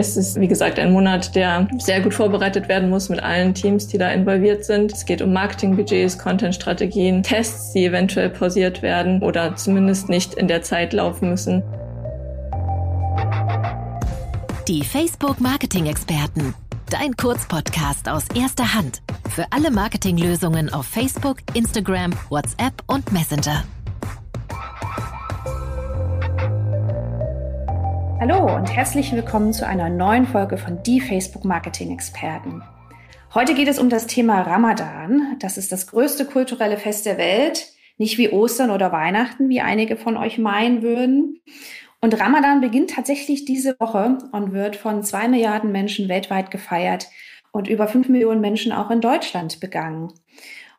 Es ist, wie gesagt, ein Monat, der sehr gut vorbereitet werden muss mit allen Teams, die da involviert sind. Es geht um Marketingbudgets, Contentstrategien, Tests, die eventuell pausiert werden oder zumindest nicht in der Zeit laufen müssen. Die Facebook Marketing Experten. Dein Kurzpodcast aus erster Hand. Für alle Marketinglösungen auf Facebook, Instagram, WhatsApp und Messenger. Hallo und herzlich willkommen zu einer neuen Folge von Die Facebook Marketing Experten. Heute geht es um das Thema Ramadan. Das ist das größte kulturelle Fest der Welt. Nicht wie Ostern oder Weihnachten, wie einige von euch meinen würden. Und Ramadan beginnt tatsächlich diese Woche und wird von zwei Milliarden Menschen weltweit gefeiert und über fünf Millionen Menschen auch in Deutschland begangen.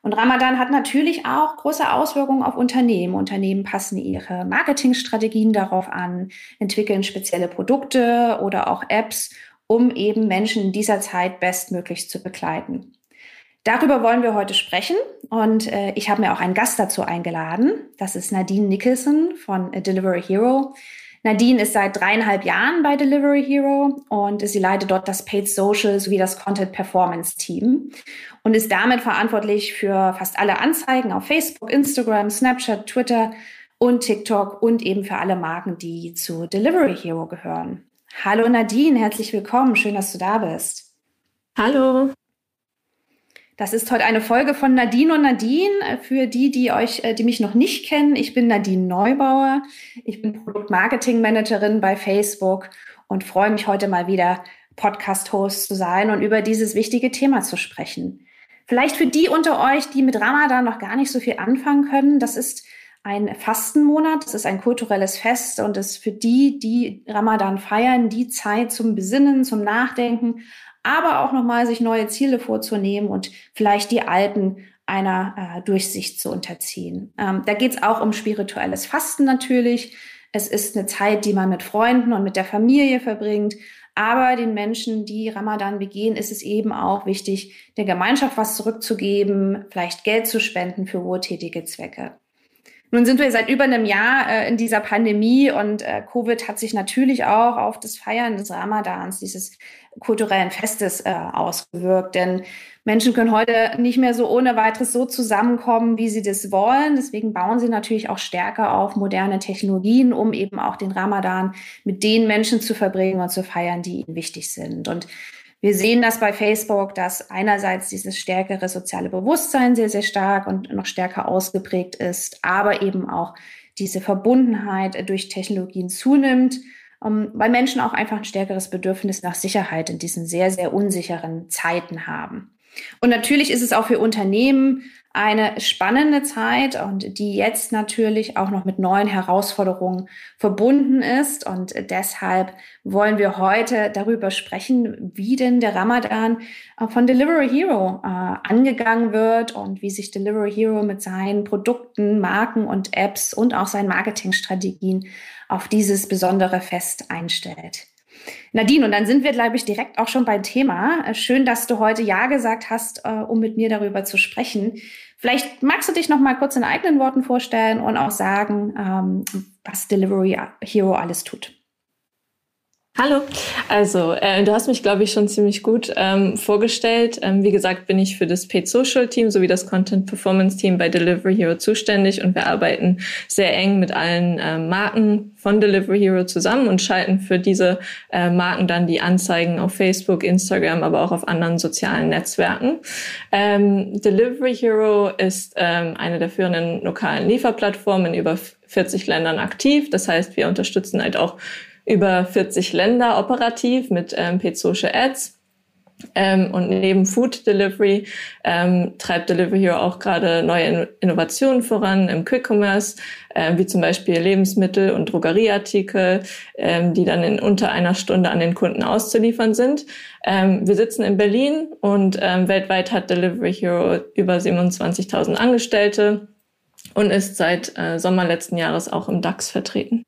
Und Ramadan hat natürlich auch große Auswirkungen auf Unternehmen. Unternehmen passen ihre Marketingstrategien darauf an, entwickeln spezielle Produkte oder auch Apps, um eben Menschen in dieser Zeit bestmöglich zu begleiten. Darüber wollen wir heute sprechen und äh, ich habe mir auch einen Gast dazu eingeladen. Das ist Nadine Nicholson von Delivery Hero. Nadine ist seit dreieinhalb Jahren bei Delivery Hero und sie leitet dort das Paid Social sowie das Content Performance Team und ist damit verantwortlich für fast alle Anzeigen auf Facebook, Instagram, Snapchat, Twitter und TikTok und eben für alle Marken, die zu Delivery Hero gehören. Hallo Nadine, herzlich willkommen. Schön, dass du da bist. Hallo. Das ist heute eine Folge von Nadine und Nadine. Für die, die euch, äh, die mich noch nicht kennen, ich bin Nadine Neubauer. Ich bin Produktmarketing-Managerin bei Facebook und freue mich heute mal wieder Podcast-Host zu sein und über dieses wichtige Thema zu sprechen. Vielleicht für die unter euch, die mit Ramadan noch gar nicht so viel anfangen können, das ist ein Fastenmonat, das ist ein kulturelles Fest und ist für die, die Ramadan feiern, die Zeit zum Besinnen, zum Nachdenken, aber auch nochmal sich neue Ziele vorzunehmen und vielleicht die alten einer äh, Durchsicht zu unterziehen. Ähm, da geht es auch um spirituelles Fasten natürlich. Es ist eine Zeit, die man mit Freunden und mit der Familie verbringt. Aber den Menschen, die Ramadan begehen, ist es eben auch wichtig, der Gemeinschaft was zurückzugeben, vielleicht Geld zu spenden für wohltätige Zwecke. Nun sind wir seit über einem Jahr äh, in dieser Pandemie und äh, Covid hat sich natürlich auch auf das Feiern des Ramadans, dieses kulturellen Festes äh, ausgewirkt. Denn Menschen können heute nicht mehr so ohne weiteres so zusammenkommen, wie sie das wollen. Deswegen bauen sie natürlich auch stärker auf moderne Technologien, um eben auch den Ramadan mit den Menschen zu verbringen und zu feiern, die ihnen wichtig sind. Und wir sehen das bei Facebook, dass einerseits dieses stärkere soziale Bewusstsein sehr, sehr stark und noch stärker ausgeprägt ist, aber eben auch diese Verbundenheit durch Technologien zunimmt ähm, weil Menschen auch einfach ein stärkeres Bedürfnis nach Sicherheit in diesen sehr, sehr unsicheren Zeiten haben. Und natürlich ist es auch für Unternehmen eine spannende Zeit und die jetzt natürlich auch noch mit neuen Herausforderungen verbunden ist. Und deshalb wollen wir heute darüber sprechen, wie denn der Ramadan äh, von Delivery Hero äh, angegangen wird und wie sich Delivery Hero mit seinen Produkten, Marken und Apps und auch seinen Marketingstrategien auf dieses besondere Fest einstellt. Nadine, und dann sind wir, glaube ich, direkt auch schon beim Thema. Äh, schön, dass du heute Ja gesagt hast, äh, um mit mir darüber zu sprechen. Vielleicht magst du dich noch mal kurz in eigenen Worten vorstellen und auch sagen, ähm, was Delivery Hero alles tut. Hallo, also äh, du hast mich, glaube ich, schon ziemlich gut ähm, vorgestellt. Ähm, wie gesagt, bin ich für das Paid Social Team sowie das Content Performance Team bei Delivery Hero zuständig und wir arbeiten sehr eng mit allen äh, Marken von Delivery Hero zusammen und schalten für diese äh, Marken dann die Anzeigen auf Facebook, Instagram, aber auch auf anderen sozialen Netzwerken. Ähm, Delivery Hero ist ähm, eine der führenden lokalen Lieferplattformen in über 40 Ländern aktiv. Das heißt, wir unterstützen halt auch über 40 Länder operativ mit ähm, Paid Ads. Ähm, und neben Food Delivery ähm, treibt Delivery Hero auch gerade neue Innovationen voran im Quick Commerce, äh, wie zum Beispiel Lebensmittel und Drogerieartikel, ähm, die dann in unter einer Stunde an den Kunden auszuliefern sind. Ähm, wir sitzen in Berlin und ähm, weltweit hat Delivery Hero über 27.000 Angestellte und ist seit äh, Sommer letzten Jahres auch im DAX vertreten.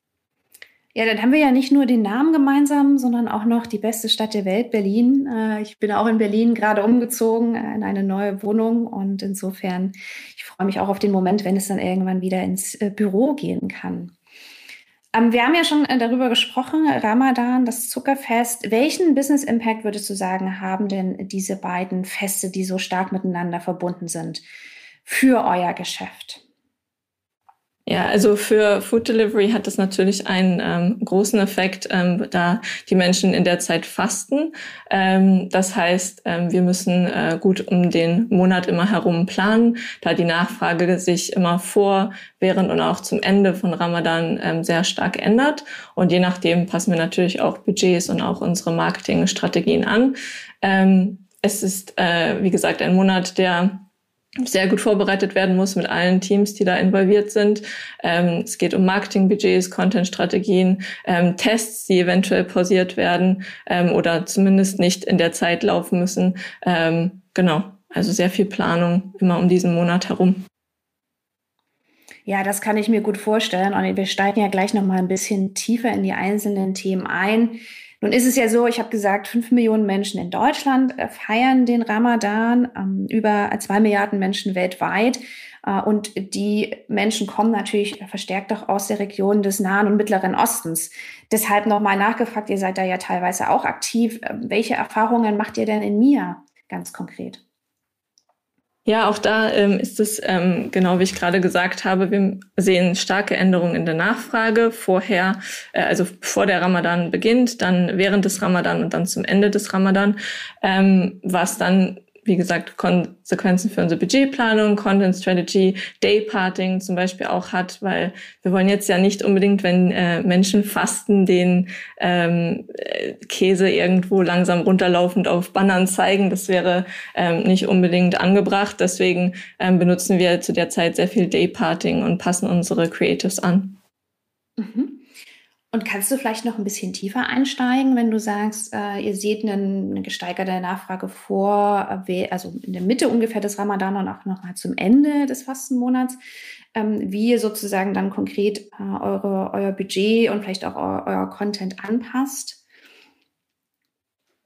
Ja, dann haben wir ja nicht nur den Namen gemeinsam, sondern auch noch die beste Stadt der Welt, Berlin. Äh, ich bin auch in Berlin gerade umgezogen äh, in eine neue Wohnung und insofern, ich freue mich auch auf den Moment, wenn es dann irgendwann wieder ins äh, Büro gehen kann. Ähm, wir haben ja schon darüber gesprochen, Ramadan, das Zuckerfest. Welchen Business Impact würdest du sagen, haben denn diese beiden Feste, die so stark miteinander verbunden sind, für euer Geschäft? Ja, also für Food Delivery hat das natürlich einen ähm, großen Effekt, ähm, da die Menschen in der Zeit fasten. Ähm, das heißt, ähm, wir müssen äh, gut um den Monat immer herum planen, da die Nachfrage sich immer vor, während und auch zum Ende von Ramadan ähm, sehr stark ändert. Und je nachdem passen wir natürlich auch Budgets und auch unsere Marketingstrategien an. Ähm, es ist, äh, wie gesagt, ein Monat, der sehr gut vorbereitet werden muss mit allen Teams, die da involviert sind. Ähm, es geht um Marketingbudgets, Content-Strategien, ähm, Tests, die eventuell pausiert werden ähm, oder zumindest nicht in der Zeit laufen müssen. Ähm, genau, also sehr viel Planung immer um diesen Monat herum. Ja, das kann ich mir gut vorstellen. Und wir steigen ja gleich noch mal ein bisschen tiefer in die einzelnen Themen ein. Nun ist es ja so, ich habe gesagt, fünf Millionen Menschen in Deutschland äh, feiern den Ramadan, ähm, über zwei Milliarden Menschen weltweit. Äh, und die Menschen kommen natürlich verstärkt auch aus der Region des Nahen und Mittleren Ostens. Deshalb nochmal nachgefragt, ihr seid da ja teilweise auch aktiv. Ähm, welche Erfahrungen macht ihr denn in Mia ganz konkret? Ja, auch da ähm, ist es ähm, genau wie ich gerade gesagt habe, wir sehen starke Änderungen in der Nachfrage. Vorher, äh, also vor der Ramadan beginnt, dann während des Ramadan und dann zum Ende des Ramadan, ähm, was dann wie gesagt, Konsequenzen für unsere Budgetplanung, Content Strategy, Dayparting zum Beispiel auch hat, weil wir wollen jetzt ja nicht unbedingt, wenn äh, Menschen fasten, den ähm, Käse irgendwo langsam runterlaufend auf Bannern zeigen. Das wäre ähm, nicht unbedingt angebracht. Deswegen ähm, benutzen wir zu der Zeit sehr viel Dayparting und passen unsere Creatives an. Mhm. Und kannst du vielleicht noch ein bisschen tiefer einsteigen, wenn du sagst, äh, ihr seht einen, eine gesteigerte Nachfrage vor, äh, also in der Mitte ungefähr des Ramadan und auch noch mal zum Ende des Fastenmonats, ähm, wie ihr sozusagen dann konkret äh, eure, euer Budget und vielleicht auch eu euer Content anpasst?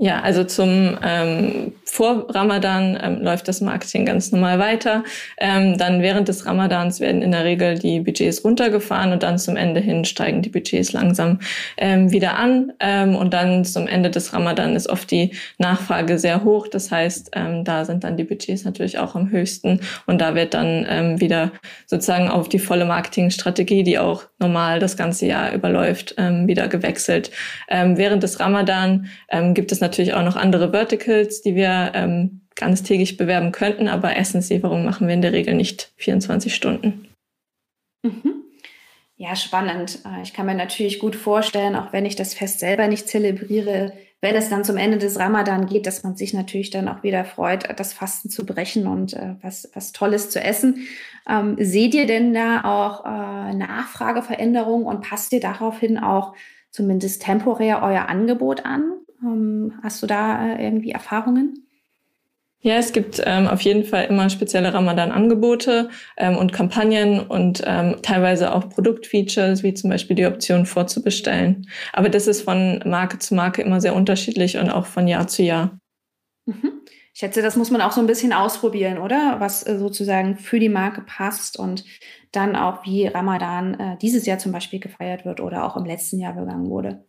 Ja, also zum ähm, vor Ramadan ähm, läuft das Marketing ganz normal weiter. Ähm, dann während des Ramadans werden in der Regel die Budgets runtergefahren und dann zum Ende hin steigen die Budgets langsam ähm, wieder an. Ähm, und dann zum Ende des Ramadan ist oft die Nachfrage sehr hoch. Das heißt, ähm, da sind dann die Budgets natürlich auch am höchsten und da wird dann ähm, wieder sozusagen auf die volle Marketingstrategie, die auch normal das ganze Jahr überläuft, ähm, wieder gewechselt. Ähm, während des Ramadan ähm, gibt es natürlich auch noch andere Verticals, die wir ähm, ganz täglich bewerben könnten, aber Essenslieferung machen wir in der Regel nicht 24 Stunden. Mhm. Ja, spannend. Äh, ich kann mir natürlich gut vorstellen, auch wenn ich das Fest selber nicht zelebriere, wenn es dann zum Ende des Ramadan geht, dass man sich natürlich dann auch wieder freut, das Fasten zu brechen und äh, was, was Tolles zu essen. Ähm, seht ihr denn da auch äh, Nachfrageveränderungen und passt ihr daraufhin auch zumindest temporär euer Angebot an? Ähm, hast du da äh, irgendwie Erfahrungen? Ja, es gibt ähm, auf jeden Fall immer spezielle Ramadan-Angebote ähm, und Kampagnen und ähm, teilweise auch Produktfeatures, wie zum Beispiel die Option vorzubestellen. Aber das ist von Marke zu Marke immer sehr unterschiedlich und auch von Jahr zu Jahr. Mhm. Ich schätze, das muss man auch so ein bisschen ausprobieren, oder? Was äh, sozusagen für die Marke passt und dann auch, wie Ramadan äh, dieses Jahr zum Beispiel gefeiert wird oder auch im letzten Jahr begangen wurde.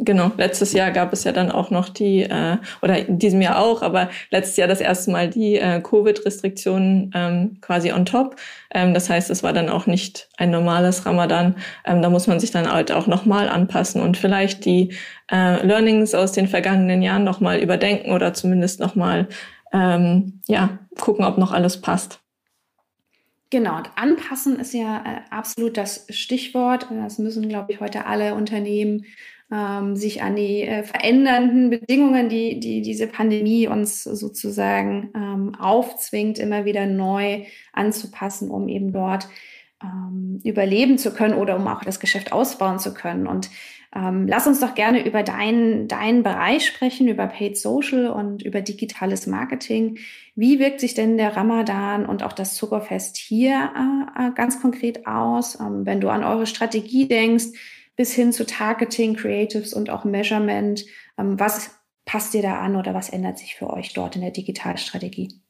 Genau, letztes Jahr gab es ja dann auch noch die, äh, oder in diesem Jahr auch, aber letztes Jahr das erste Mal die äh, Covid-Restriktionen ähm, quasi on top. Ähm, das heißt, es war dann auch nicht ein normales Ramadan. Ähm, da muss man sich dann halt auch nochmal anpassen und vielleicht die äh, Learnings aus den vergangenen Jahren nochmal überdenken oder zumindest nochmal ähm, ja, gucken, ob noch alles passt. Genau, und anpassen ist ja äh, absolut das Stichwort. Das müssen, glaube ich, heute alle Unternehmen ähm, sich an die äh, verändernden Bedingungen, die, die diese Pandemie uns sozusagen ähm, aufzwingt, immer wieder neu anzupassen, um eben dort ähm, überleben zu können oder um auch das Geschäft ausbauen zu können. Und ähm, lass uns doch gerne über deinen, deinen Bereich sprechen, über Paid Social und über digitales Marketing. Wie wirkt sich denn der Ramadan und auch das Zuckerfest hier äh, äh ganz konkret aus? Ähm, wenn du an eure Strategie denkst, bis hin zu Targeting, Creatives und auch Measurement. Ähm, was passt dir da an oder was ändert sich für euch dort in der Digitalstrategie?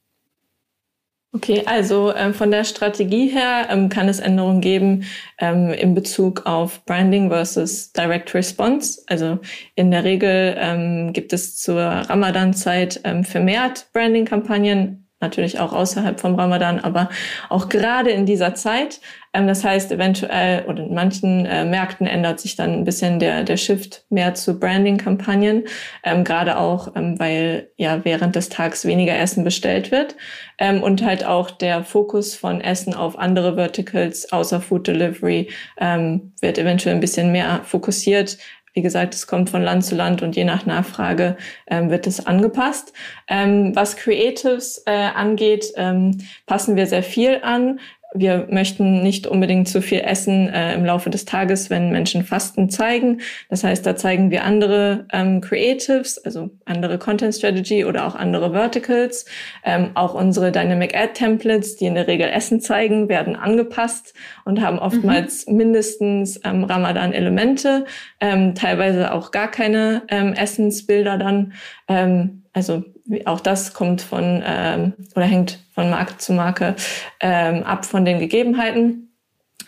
Okay, also ähm, von der Strategie her ähm, kann es Änderungen geben ähm, in Bezug auf Branding versus Direct Response. Also in der Regel ähm, gibt es zur Ramadan-Zeit ähm, vermehrt Branding-Kampagnen, natürlich auch außerhalb vom Ramadan, aber auch gerade in dieser Zeit. Ähm, das heißt, eventuell oder in manchen äh, Märkten ändert sich dann ein bisschen der, der Shift mehr zu Branding-Kampagnen, ähm, gerade auch, ähm, weil ja während des Tags weniger Essen bestellt wird. Und halt auch der Fokus von Essen auf andere Verticals außer Food Delivery wird eventuell ein bisschen mehr fokussiert, wie gesagt, es kommt von Land zu Land und je nach Nachfrage ähm, wird es angepasst. Ähm, was Creatives äh, angeht, ähm, passen wir sehr viel an wir möchten nicht unbedingt zu viel essen äh, im Laufe des Tages, wenn Menschen Fasten zeigen. Das heißt, da zeigen wir andere ähm, Creatives, also andere Content Strategy oder auch andere Verticals. Ähm, auch unsere Dynamic Ad Templates, die in der Regel Essen zeigen, werden angepasst und haben oftmals mhm. mindestens ähm, Ramadan-Elemente, ähm, teilweise auch gar keine ähm, Essensbilder dann. Ähm, also auch das kommt von ähm, oder hängt von Marke zu Marke ähm, ab von den Gegebenheiten.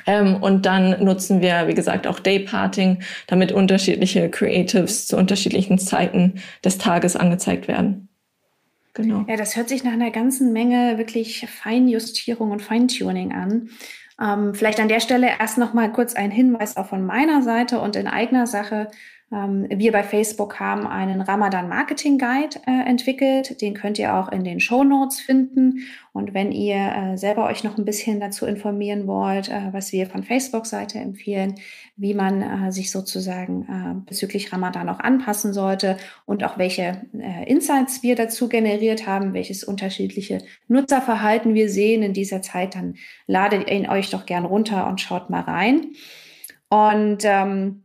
Ähm, und dann nutzen wir, wie gesagt, auch Dayparting, damit unterschiedliche Creatives zu unterschiedlichen Zeiten des Tages angezeigt werden. Genau. Ja, das hört sich nach einer ganzen Menge wirklich Feinjustierung und Feintuning an. Ähm, vielleicht an der Stelle erst noch mal kurz ein Hinweis auch von meiner Seite und in eigener Sache. Ähm, wir bei Facebook haben einen Ramadan Marketing Guide äh, entwickelt. Den könnt ihr auch in den Show Notes finden. Und wenn ihr äh, selber euch noch ein bisschen dazu informieren wollt, äh, was wir von Facebook-Seite empfehlen, wie man sich sozusagen bezüglich Ramadan auch anpassen sollte und auch welche Insights wir dazu generiert haben, welches unterschiedliche Nutzerverhalten wir sehen in dieser Zeit, dann ladet ihn euch doch gern runter und schaut mal rein. Und ähm,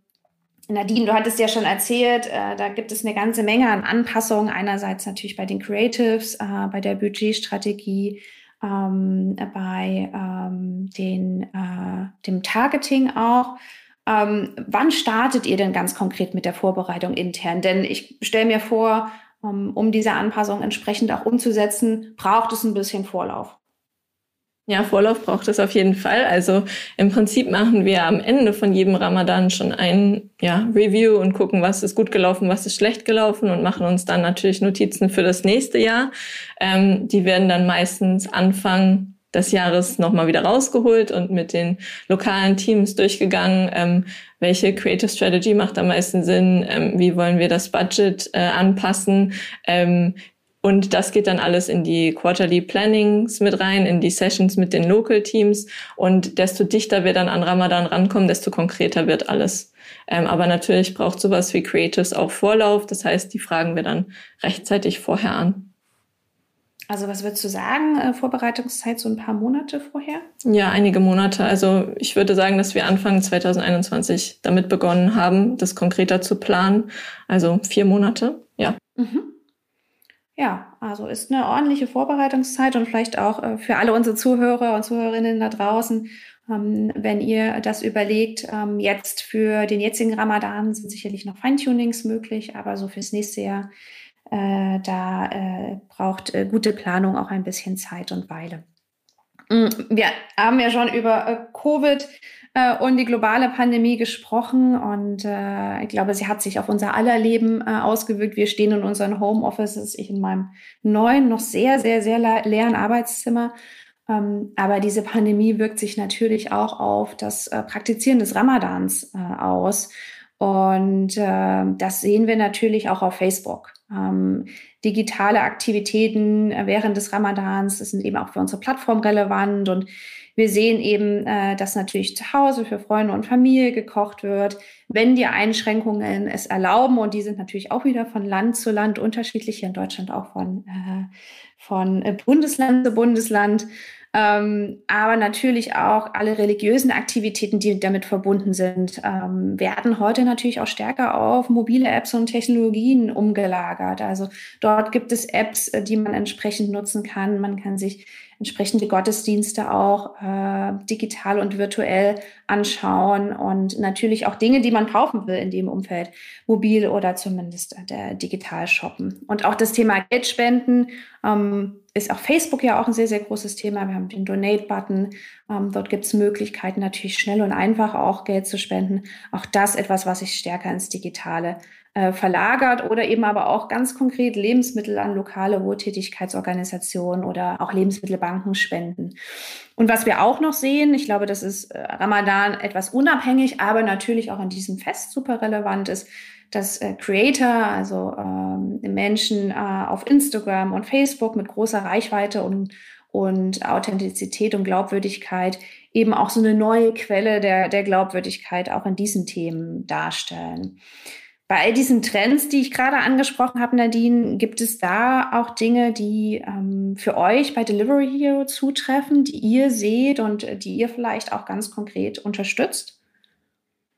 Nadine, du hattest ja schon erzählt, äh, da gibt es eine ganze Menge an Anpassungen. Einerseits natürlich bei den Creatives, äh, bei der Budgetstrategie, ähm, bei ähm, den, äh, dem Targeting auch. Ähm, wann startet ihr denn ganz konkret mit der Vorbereitung intern? Denn ich stelle mir vor, um, um diese Anpassung entsprechend auch umzusetzen, braucht es ein bisschen Vorlauf. Ja, Vorlauf braucht es auf jeden Fall. Also im Prinzip machen wir am Ende von jedem Ramadan schon ein ja, Review und gucken, was ist gut gelaufen, was ist schlecht gelaufen und machen uns dann natürlich Notizen für das nächste Jahr. Ähm, die werden dann meistens Anfang des Jahres nochmal wieder rausgeholt und mit den lokalen Teams durchgegangen, ähm, welche Creative Strategy macht am meisten Sinn, ähm, wie wollen wir das Budget äh, anpassen, ähm, und das geht dann alles in die Quarterly Plannings mit rein, in die Sessions mit den Local Teams. Und desto dichter wir dann an Ramadan rankommen, desto konkreter wird alles. Ähm, aber natürlich braucht sowas wie Creatives auch Vorlauf. Das heißt, die fragen wir dann rechtzeitig vorher an. Also was würdest du sagen, äh, Vorbereitungszeit so ein paar Monate vorher? Ja, einige Monate. Also ich würde sagen, dass wir Anfang 2021 damit begonnen haben, das konkreter zu planen. Also vier Monate, ja. Mhm. Ja, also ist eine ordentliche Vorbereitungszeit und vielleicht auch äh, für alle unsere Zuhörer und Zuhörerinnen da draußen, ähm, wenn ihr das überlegt, ähm, jetzt für den jetzigen Ramadan sind sicherlich noch Feintunings möglich, aber so fürs nächste Jahr, äh, da äh, braucht gute Planung auch ein bisschen Zeit und Weile. Mm, wir haben ja schon über Covid äh, und die globale Pandemie gesprochen und äh, ich glaube, sie hat sich auf unser aller Leben äh, ausgewirkt. Wir stehen in unseren Homeoffices, ich in meinem neuen, noch sehr, sehr, sehr leeren Arbeitszimmer. Ähm, aber diese Pandemie wirkt sich natürlich auch auf das äh, Praktizieren des Ramadans äh, aus. Und äh, das sehen wir natürlich auch auf Facebook. Ähm, digitale Aktivitäten äh, während des Ramadans, sind eben auch für unsere Plattform relevant und wir sehen eben, äh, dass natürlich zu Hause für Freunde und Familie gekocht wird, wenn die Einschränkungen es erlauben. Und die sind natürlich auch wieder von Land zu Land unterschiedlich, hier in Deutschland auch von, äh, von äh, Bundesland zu Bundesland. Ähm, aber natürlich auch alle religiösen Aktivitäten, die damit verbunden sind, ähm, werden heute natürlich auch stärker auf mobile Apps und Technologien umgelagert. Also dort gibt es Apps, äh, die man entsprechend nutzen kann. Man kann sich entsprechende Gottesdienste auch äh, digital und virtuell anschauen und natürlich auch Dinge, die man kaufen will in dem Umfeld, mobil oder zumindest der digital shoppen. Und auch das Thema Geldspenden ähm, ist auch Facebook ja auch ein sehr, sehr großes Thema. Wir haben den Donate-Button. Ähm, dort gibt es Möglichkeiten, natürlich schnell und einfach auch Geld zu spenden. Auch das etwas, was sich stärker ins Digitale äh, verlagert oder eben aber auch ganz konkret Lebensmittel an lokale Wohltätigkeitsorganisationen oder auch Lebensmittelbanken spenden. Und was wir auch noch sehen, ich glaube, das ist äh, Ramadan etwas unabhängig, aber natürlich auch in diesem Fest super relevant ist, dass äh, Creator, also ähm, Menschen äh, auf Instagram und Facebook mit großer Reichweite und, und Authentizität und Glaubwürdigkeit eben auch so eine neue Quelle der, der Glaubwürdigkeit auch in diesen Themen darstellen. Bei all diesen Trends, die ich gerade angesprochen habe, Nadine, gibt es da auch Dinge, die ähm, für euch bei Delivery Hero zutreffen, die ihr seht und äh, die ihr vielleicht auch ganz konkret unterstützt?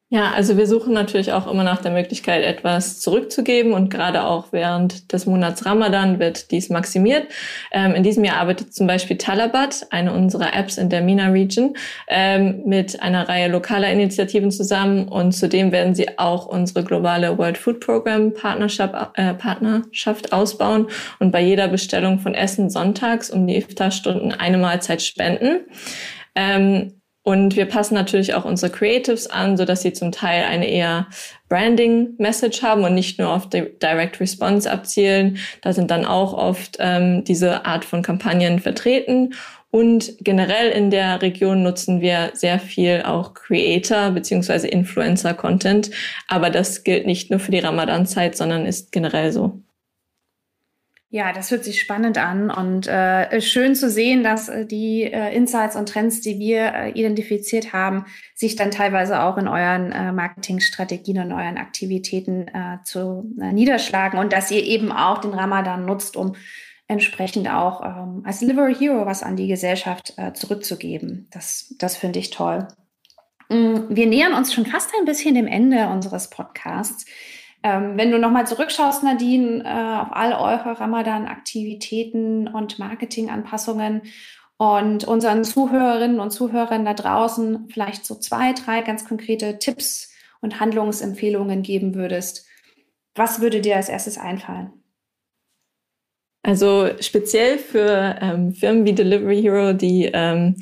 Ja, also wir suchen natürlich auch immer nach der Möglichkeit, etwas zurückzugeben und gerade auch während des Monats Ramadan wird dies maximiert. Ähm, in diesem Jahr arbeitet zum Beispiel Talabat, eine unserer Apps in der MENA Region, ähm, mit einer Reihe lokaler Initiativen zusammen und zudem werden sie auch unsere globale World Food Program Partnerschaft, äh, Partnerschaft ausbauen und bei jeder Bestellung von Essen sonntags um die Iftar-Stunden eine Mahlzeit spenden. Ähm, und wir passen natürlich auch unsere Creatives an, so dass sie zum Teil eine eher Branding-Message haben und nicht nur auf die Direct Response abzielen. Da sind dann auch oft ähm, diese Art von Kampagnen vertreten. Und generell in der Region nutzen wir sehr viel auch Creator bzw. Influencer-Content. Aber das gilt nicht nur für die Ramadan-Zeit, sondern ist generell so. Ja, das hört sich spannend an und äh, schön zu sehen, dass äh, die äh, Insights und Trends, die wir äh, identifiziert haben, sich dann teilweise auch in euren äh, Marketingstrategien und euren Aktivitäten äh, zu niederschlagen und dass ihr eben auch den Ramadan nutzt, um entsprechend auch ähm, als Delivery Hero was an die Gesellschaft zurückzugeben. Das, das finde ich toll. Mm, wir nähern uns schon fast ein bisschen dem Ende unseres Podcasts. Ähm, wenn du nochmal zurückschaust, Nadine, äh, auf all eure Ramadan-Aktivitäten und Marketinganpassungen und unseren Zuhörerinnen und Zuhörern da draußen vielleicht so zwei, drei ganz konkrete Tipps und Handlungsempfehlungen geben würdest, was würde dir als erstes einfallen? Also speziell für ähm, Firmen wie Delivery Hero, die ähm,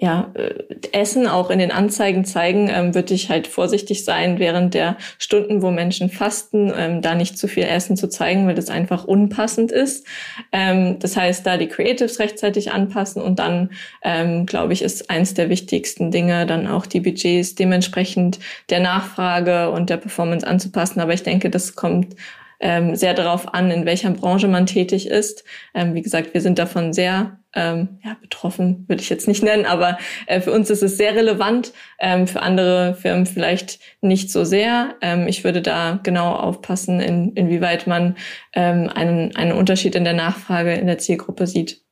ja, äh, Essen auch in den Anzeigen zeigen, ähm, würde ich halt vorsichtig sein, während der Stunden, wo Menschen fasten, ähm, da nicht zu viel Essen zu zeigen, weil das einfach unpassend ist. Ähm, das heißt, da die Creatives rechtzeitig anpassen und dann, ähm, glaube ich, ist eins der wichtigsten Dinge, dann auch die Budgets dementsprechend der Nachfrage und der Performance anzupassen. Aber ich denke, das kommt ähm, sehr darauf an, in welcher Branche man tätig ist. Ähm, wie gesagt, wir sind davon sehr ähm, ja, betroffen, würde ich jetzt nicht nennen, aber äh, für uns ist es sehr relevant, ähm, für andere Firmen vielleicht nicht so sehr. Ähm, ich würde da genau aufpassen, in, inwieweit man ähm, einen, einen Unterschied in der Nachfrage in der Zielgruppe sieht.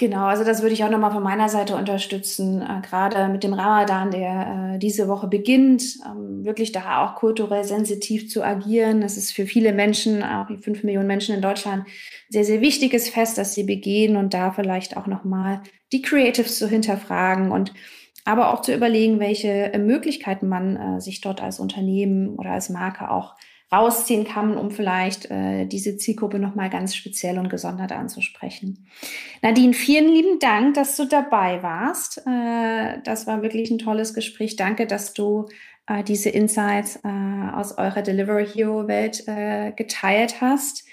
Genau, also das würde ich auch nochmal von meiner Seite unterstützen, äh, gerade mit dem Ramadan, der äh, diese Woche beginnt, ähm, wirklich da auch kulturell sensitiv zu agieren. Das ist für viele Menschen, auch die fünf Millionen Menschen in Deutschland, sehr, sehr wichtiges Fest, dass sie begehen und da vielleicht auch nochmal die Creatives zu hinterfragen und aber auch zu überlegen, welche Möglichkeiten man äh, sich dort als Unternehmen oder als Marke auch rausziehen kann, um vielleicht äh, diese Zielgruppe nochmal ganz speziell und gesondert anzusprechen. Nadine, vielen lieben Dank, dass du dabei warst. Äh, das war wirklich ein tolles Gespräch. Danke, dass du äh, diese Insights äh, aus eurer Delivery Hero Welt äh, geteilt hast.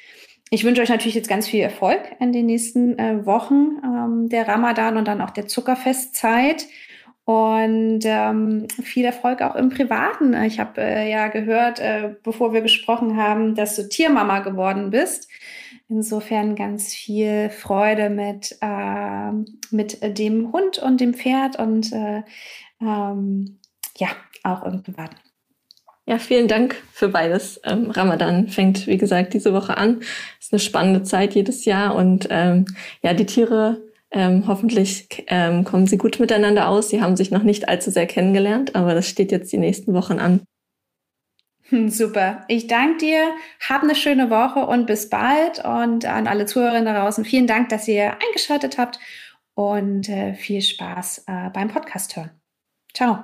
Ich wünsche euch natürlich jetzt ganz viel Erfolg in den nächsten äh, Wochen ähm, der Ramadan und dann auch der Zuckerfestzeit. Und ähm, viel Erfolg auch im Privaten. Ich habe äh, ja gehört, äh, bevor wir gesprochen haben, dass du Tiermama geworden bist. Insofern ganz viel Freude mit, äh, mit dem Hund und dem Pferd und äh, ähm, ja, auch im Privaten. Ja, vielen Dank für beides. Ähm, Ramadan fängt, wie gesagt, diese Woche an. Ist eine spannende Zeit jedes Jahr und ähm, ja, die Tiere ähm, hoffentlich ähm, kommen sie gut miteinander aus. Sie haben sich noch nicht allzu sehr kennengelernt, aber das steht jetzt die nächsten Wochen an. Super. Ich danke dir. Hab eine schöne Woche und bis bald. Und an alle Zuhörerinnen da draußen, vielen Dank, dass ihr eingeschaltet habt und äh, viel Spaß äh, beim Podcast hören. Ciao.